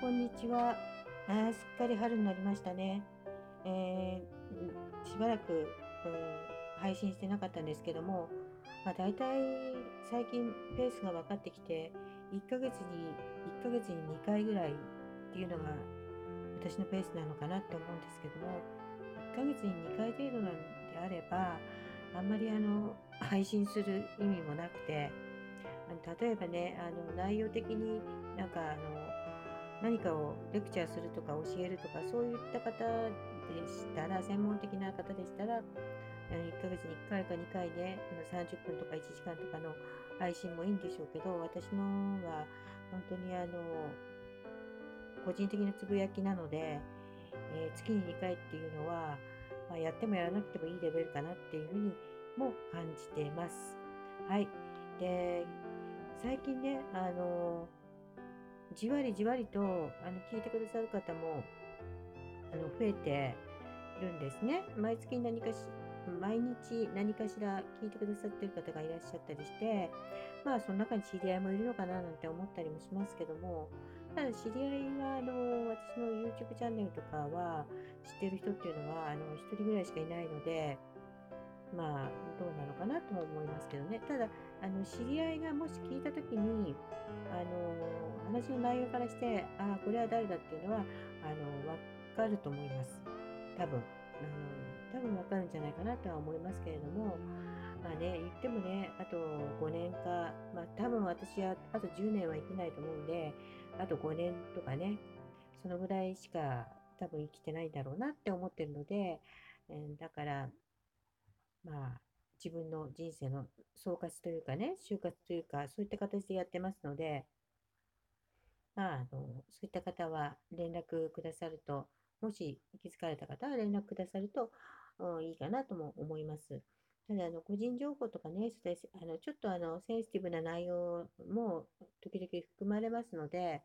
こんにちは。あすっかり春になりましたね。えー、しばらく、うん、配信してなかったんですけども、まあ、大体最近ペースが分かってきて、1ヶ月に、1ヶ月に2回ぐらいっていうのが私のペースなのかなって思うんですけども、1ヶ月に2回程度なんであれば、あんまりあの、配信する意味もなくて、例えばね、あの内容的になんかあの何かをレクチャーするとか教えるとかそういった方でしたら専門的な方でしたら1ヶ月に1回か2回で30分とか1時間とかの配信もいいんでしょうけど私のは本当にあの個人的なつぶやきなので、えー、月に2回っていうのは、まあ、やってもやらなくてもいいレベルかなっていうふうにも感じています。はい。で、最近ね、あの、じわりじわりとあの聞いてくださる方もあの増えているんですね。毎月何かし、毎日何かしら聞いてくださってる方がいらっしゃったりして、まあその中に知り合いもいるのかななんて思ったりもしますけども、ただ知り合いはあの私の YouTube チャンネルとかは知ってる人っていうのはあの1人ぐらいしかいないので、まあどうなのかなとも思いますけどね。ただ、あの知り合いがもし聞いたときに、あの話の内容からして、ああ、これは誰だっていうのは、あの分かると思います。多分。あの多分分かるんじゃないかなとは思いますけれども、まあね、言ってもね、あと5年か、まあ多分私はあと10年は生きないと思うんで、あと5年とかね、そのぐらいしか多分生きてないんだろうなって思ってるので、えだから、まあ、自分の人生の総括というかね、就活というか、そういった形でやってますので、まあ、あのそういった方は連絡くださると、もし気づかれた方は連絡くださると、うん、いいかなとも思います。ただ、あの個人情報とかね、あのちょっとあのセンシティブな内容も時々含まれますので、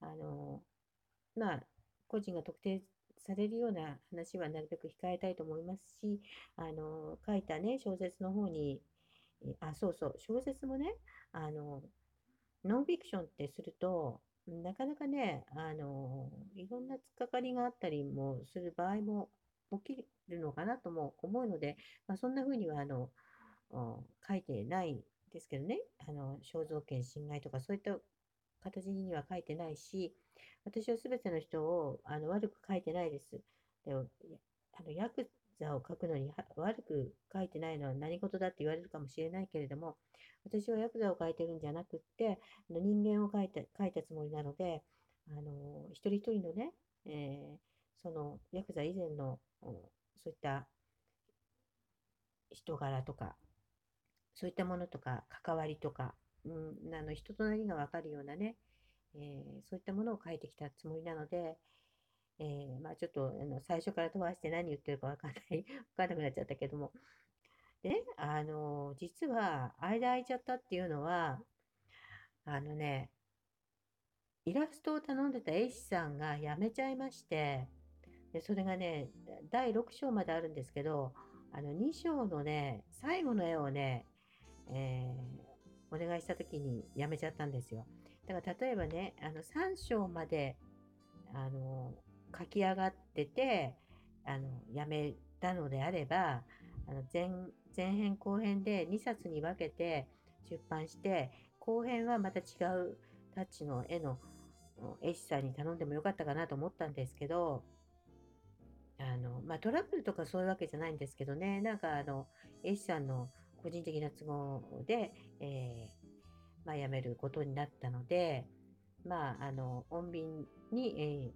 あのまあ、個人が特定されるような話はなるべく控えたいと思いますし、あの、書いたね、小説の方に、あ、そうそう、小説もね、あの、ノンフィクションってすると、なかなかね、あの、いろんな突っかかりがあったりもする場合も起きるのかなとも思うので、まあ、そんな風には、あの、書いてないですけどね、あの、肖像権侵害とかそういった形には書いてないし、私は全ての人をあの悪く書いてないです。であのヤクザを書くのに悪く書いてないのは何事だって言われるかもしれないけれども、私はヤクザを書いてるんじゃなくって、人間を書いた書いたつもりなので、あの一人一人のね、えー、そのヤクザ以前のそういった人柄とか、そういったものとか、関わりとか、うん、あの人となりが分かるようなね、えー、そういったものを書いてきたつもりなので、えー、まあ、ちょっとあの最初から飛ばして何言ってるか分かんない、分かんなくなっちゃったけども。でね、あの、実は、間空いちゃったっていうのは、あのね、イラストを頼んでた絵師さんが辞めちゃいまして、でそれがね、第6章まであるんですけど、あの2章のね、最後の絵をね、えー、お願いした時に辞めちゃったんですよ。だから例えばね、あの3章まであの書き上がってて、あのやめたのであれば、あの前前編後編で2冊に分けて出版して、後編はまた違うタッチの絵の絵師さんに頼んでもよかったかなと思ったんですけど、あのまあ、トラブルとかそういうわけじゃないんですけどね、なんかあの絵師さんの個人的な都合で、えーまあ、辞めることになったので、まあ、あの、穏便に、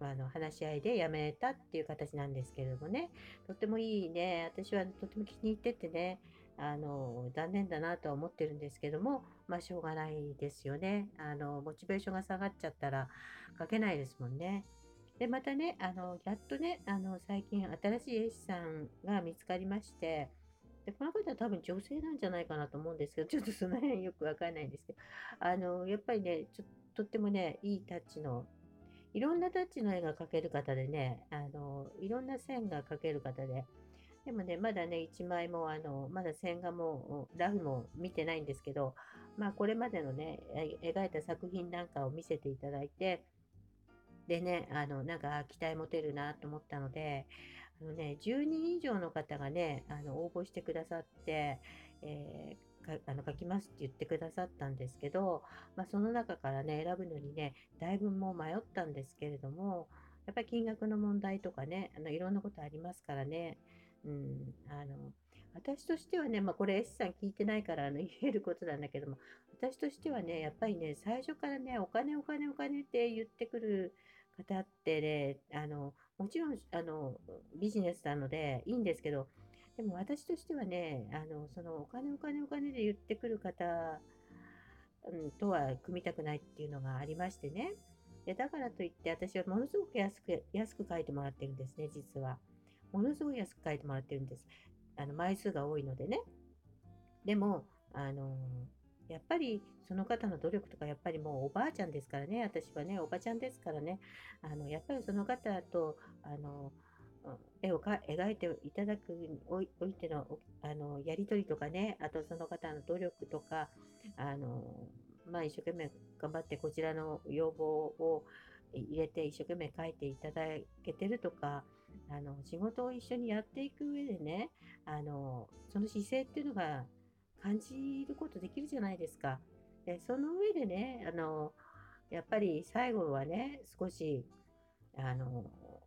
えー、あの話し合いで辞めたっていう形なんですけれどもね、とってもいいね、私はとても気に入っててね、あの、残念だなとは思ってるんですけども、まあ、しょうがないですよね。あの、モチベーションが下がっちゃったら書けないですもんね。で、またね、あの、やっとね、あの、最近新しい絵師さんが見つかりまして、で、この方は多分女性なんじゃないかなと思うんですけど、ちょっとその辺よくわかんないんですけど、あの、やっぱりね、ちょとってもね、いいタッチの、いろんなタッチの絵が描ける方でね、あの、いろんな線が描ける方で、でもね、まだね、1枚も、あの、まだ線画も、ラフも見てないんですけど、まあ、これまでのね、描いた作品なんかを見せていただいて、でね、あの、なんか期待持てるなと思ったので、あのね、10人以上の方がね、あの応募してくださって、えー、あの書きますって言ってくださったんですけど、まあ、その中からね、選ぶのにね、だいぶもう迷ったんですけれども、やっぱり金額の問題とかね、あのいろんなことありますからね、うん、あの私としてはね、まあ、これ S さん聞いてないからあの 言えることなんだけども、私としてはね、やっぱりね、最初からね、お金、お金、お金って言ってくる方ってね、あのもちろんあのビジネスなのでいいんですけど、でも私としてはね、あのそのお金、お金、お金で言ってくる方、うん、とは組みたくないっていうのがありましてね。でだからといって、私はものすごく安く安く書いてもらってるんですね、実は。ものすごい安く書いてもらってるんです。あの枚数が多いのでね。でも、あのやっぱりその方の努力とか、やっぱりもうおばあちゃんですからね、私はね、おばちゃんですからね、あのやっぱりその方と、あの絵をか描いていただくにおいてのあのやり取りとかね、あとその方の努力とか、あのまあ、一生懸命頑張ってこちらの要望を入れて一生懸命書いていただけてるとか、あの仕事を一緒にやっていく上でね、あのその姿勢っていうのが感じることできるじゃないですか。でその上でね、あのやっぱり最後はね、少しあの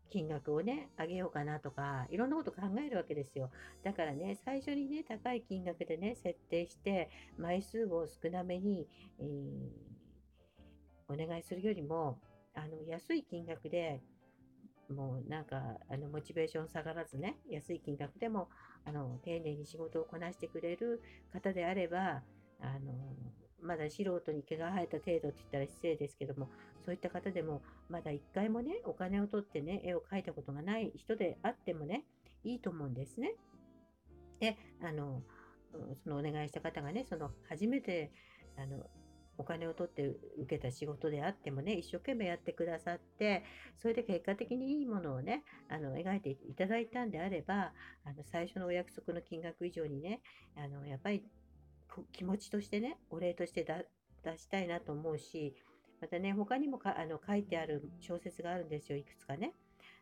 金額をね、上げようかなとか、いろんなこと考えるわけですよ。だからね、最初にね、高い金額でね、設定して、枚数を少なめに、えー、お願いするよりも、あの安い金額でもうなんかあのモチベーション下がらずね安い金額でもあの丁寧に仕事をこなしてくれる方であればあのまだ素人に毛が生えた程度って言ったら失礼ですけどもそういった方でもまだ1回もねお金を取ってね絵を描いたことがない人であってもねいいと思うんですね。であのそのお願いした方がねその初めてあのお金を取って受けた仕事であってもね、一生懸命やってくださって、それで結果的にいいものをね、あの描いていただいたんであれば、あの最初のお約束の金額以上にね、あのやっぱり気持ちとしてね、お礼として出したいなと思うし、またね、他にもかあの書いてある小説があるんですよ、いくつかね。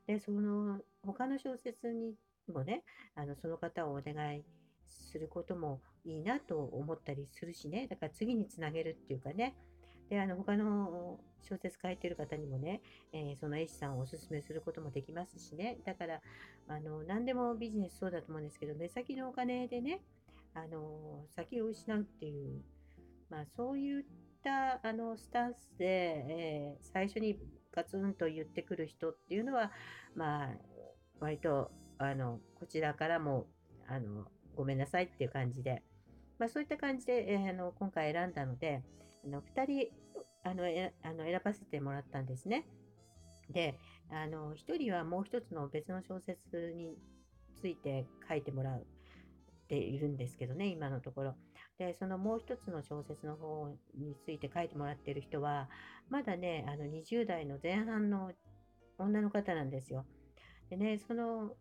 で、その他の小説にもね、あのその方をお願いすることもいいなと思ったりするしね、だから次につなげるっていうかね、で、あの、他の小説書いてる方にもね、えー、その絵師さんをおすすめすることもできますしね、だから、あの、何でもビジネスそうだと思うんですけど、目先のお金でね、あの、先を失うっていう、まあ、そういったあのスタンスで、えー、最初にガツンと言ってくる人っていうのは、まあ、割と、あの、こちらからも、あの、ごめんなさいっていう感じで、まあ、そういった感じで、えー、あの今回選んだので、あの2人あのえあの選ばせてもらったんですね。で、あの1人はもう1つの別の小説について書いてもらっているんですけどね、今のところ。で、そのもう1つの小説の方について書いてもらっている人は、まだね、あの20代の前半の女の方なんですよ。でね、その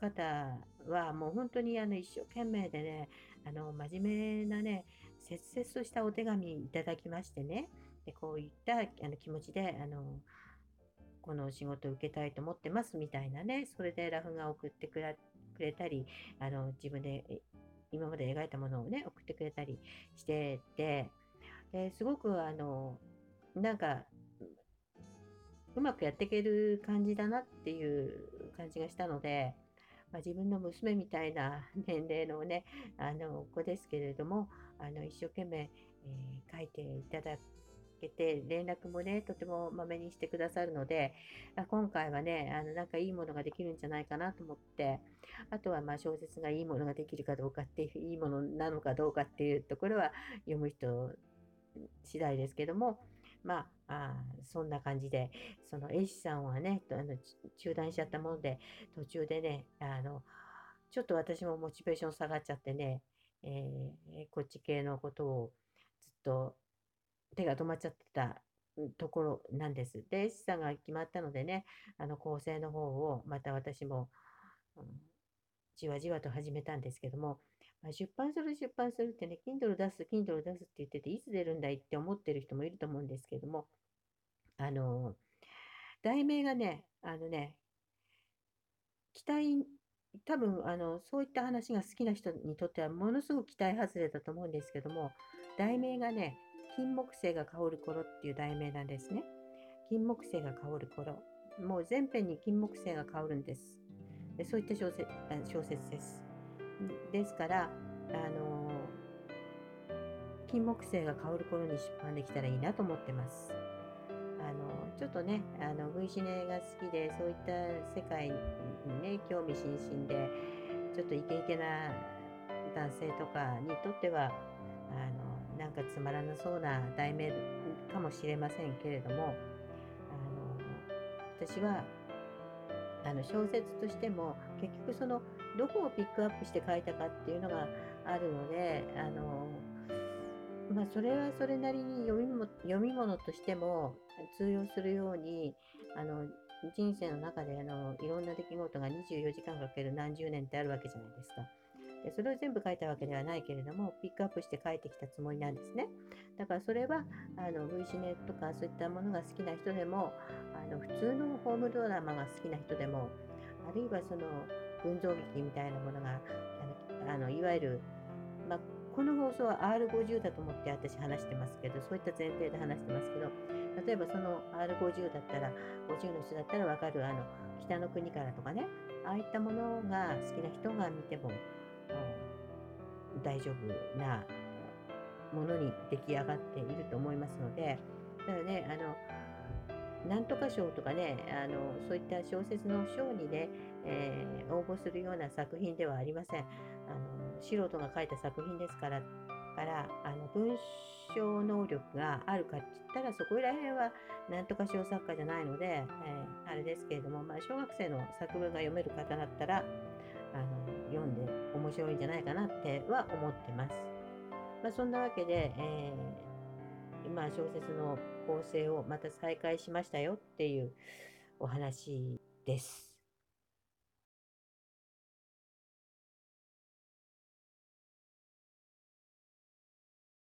方はもう本当にあの一生懸命でね、あの真面目なね、切々としたお手紙いただきましてね、でこういったあの気持ちであのこの仕事を受けたいと思ってますみたいなね、それでラフが送ってくれたり、あの自分で今まで描いたものをね、送ってくれたりしてて、ですごくあのなんかうまくやっていける感じだなっていう感じがしたので、まあ、自分の娘みたいな年齢のね、あの子ですけれども、あの一生懸命、えー、書いていただけて、連絡もね、とてもまめにしてくださるので、今回はね、あのなんかいいものができるんじゃないかなと思って、あとはまあ小説がいいものができるかどうかっていう、いいものなのかどうかっていうところは読む人次第ですけども、まあ、あそんな感じで、その A 氏さんはね、あの中断しちゃったもので、途中でね、あの、ちょっと私もモチベーション下がっちゃってね、えー、こっち系のことをずっと手が止まっちゃってたところなんです。で、A 氏さんが決まったのでね、あの構成の方をまた私も、うん、じわじわと始めたんですけども、まあ、出版する出版するってね、Kindle 出す、Kindle 出すって言ってて、いつ出るんだいって思ってる人もいると思うんですけども、あの、題名がね、あのね、期待、多分あのそういった話が好きな人にとってはものすごく期待外れだと思うんですけども、題名がね、金木犀が香る頃っていう題名なんですね。金木犀が香る頃。もう全編に金木犀が香るんです。でそういった小説小説です。ですから、あの金木犀が香る頃に出版できたらいいなと思ってます。あのちょっとね、あの V シネが好きで、そういった世界にね、興味津々で、ちょっとイケイケな男性とかにとっては、あのなんかつまらなそうな題名かもしれませんけれども、あの私はあの小説としても結局そのどこをピックアップして書いたかっていうのがあるのであの、まあ、それはそれなりに読みも読み物としても通用するようにあの人生の中であのいろんな出来事が24時間かける何十年ってあるわけじゃないですか。でそれを全部書いたわけではないけれども、ピックアップして書いてきたつもりなんですね。だからそれは、あの V シネとかそういったものが好きな人でも、あの普通のホームドラマが好きな人でも、あるいはその群像劇みたいなものが、あのいわゆる、まあ、この放送は R50 だと思って私話してますけど、そういった前提で話してますけど、例えばその R50 だったら、50の人だったらわかる、あの、北の国からとかね、ああいったものが好きな人が見ても、大丈夫なものに出来上がっていると思いますので、だね、あの、なんとか賞とかね、あのそういった小説の賞にね、えー、応募するような作品ではありません。あの素人が書いた作品ですから、からあの文章能力があるかって言ったら、そこら辺はなんとか賞作家じゃないので、えー、あれですけれども、まあ、小学生の作文が読める方だったら、あの読んで面白いんじゃないかなっては思ってます。まあ、そんなわけで、えー、今小説の構成をまた再開しましたよっていうお話です。